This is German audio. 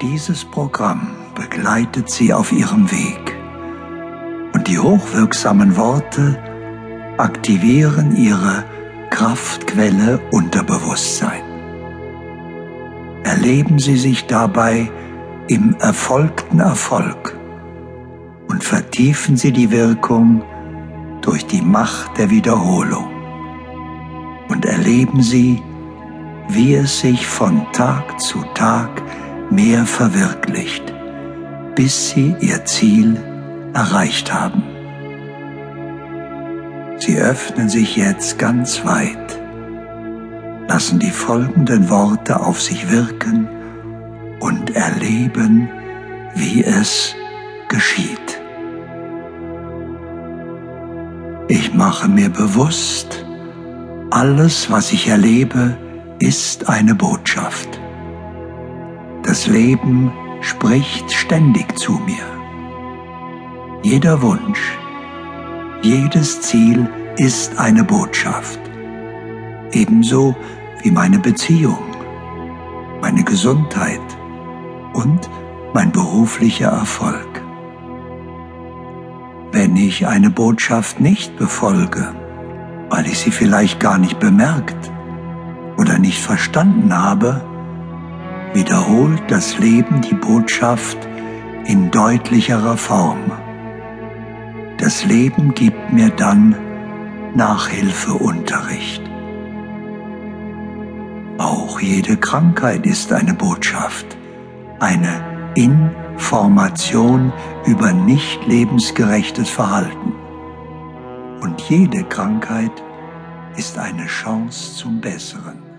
Dieses Programm begleitet Sie auf Ihrem Weg und die hochwirksamen Worte aktivieren Ihre Kraftquelle Unterbewusstsein. Erleben Sie sich dabei im erfolgten Erfolg und vertiefen Sie die Wirkung durch die Macht der Wiederholung und erleben Sie, wie es sich von Tag zu Tag mehr verwirklicht, bis Sie Ihr Ziel erreicht haben. Sie öffnen sich jetzt ganz weit, lassen die folgenden Worte auf sich wirken und erleben, wie es geschieht. Ich mache mir bewusst, alles, was ich erlebe, ist eine Botschaft. Das Leben spricht ständig zu mir. Jeder Wunsch, jedes Ziel ist eine Botschaft. Ebenso wie meine Beziehung, meine Gesundheit und mein beruflicher Erfolg. Wenn ich eine Botschaft nicht befolge, weil ich sie vielleicht gar nicht bemerkt oder nicht verstanden habe, wiederholt das Leben die Botschaft in deutlicherer Form. Das Leben gibt mir dann Nachhilfeunterricht. Auch jede Krankheit ist eine Botschaft, eine Information über nicht lebensgerechtes Verhalten. Und jede Krankheit ist eine Chance zum Besseren.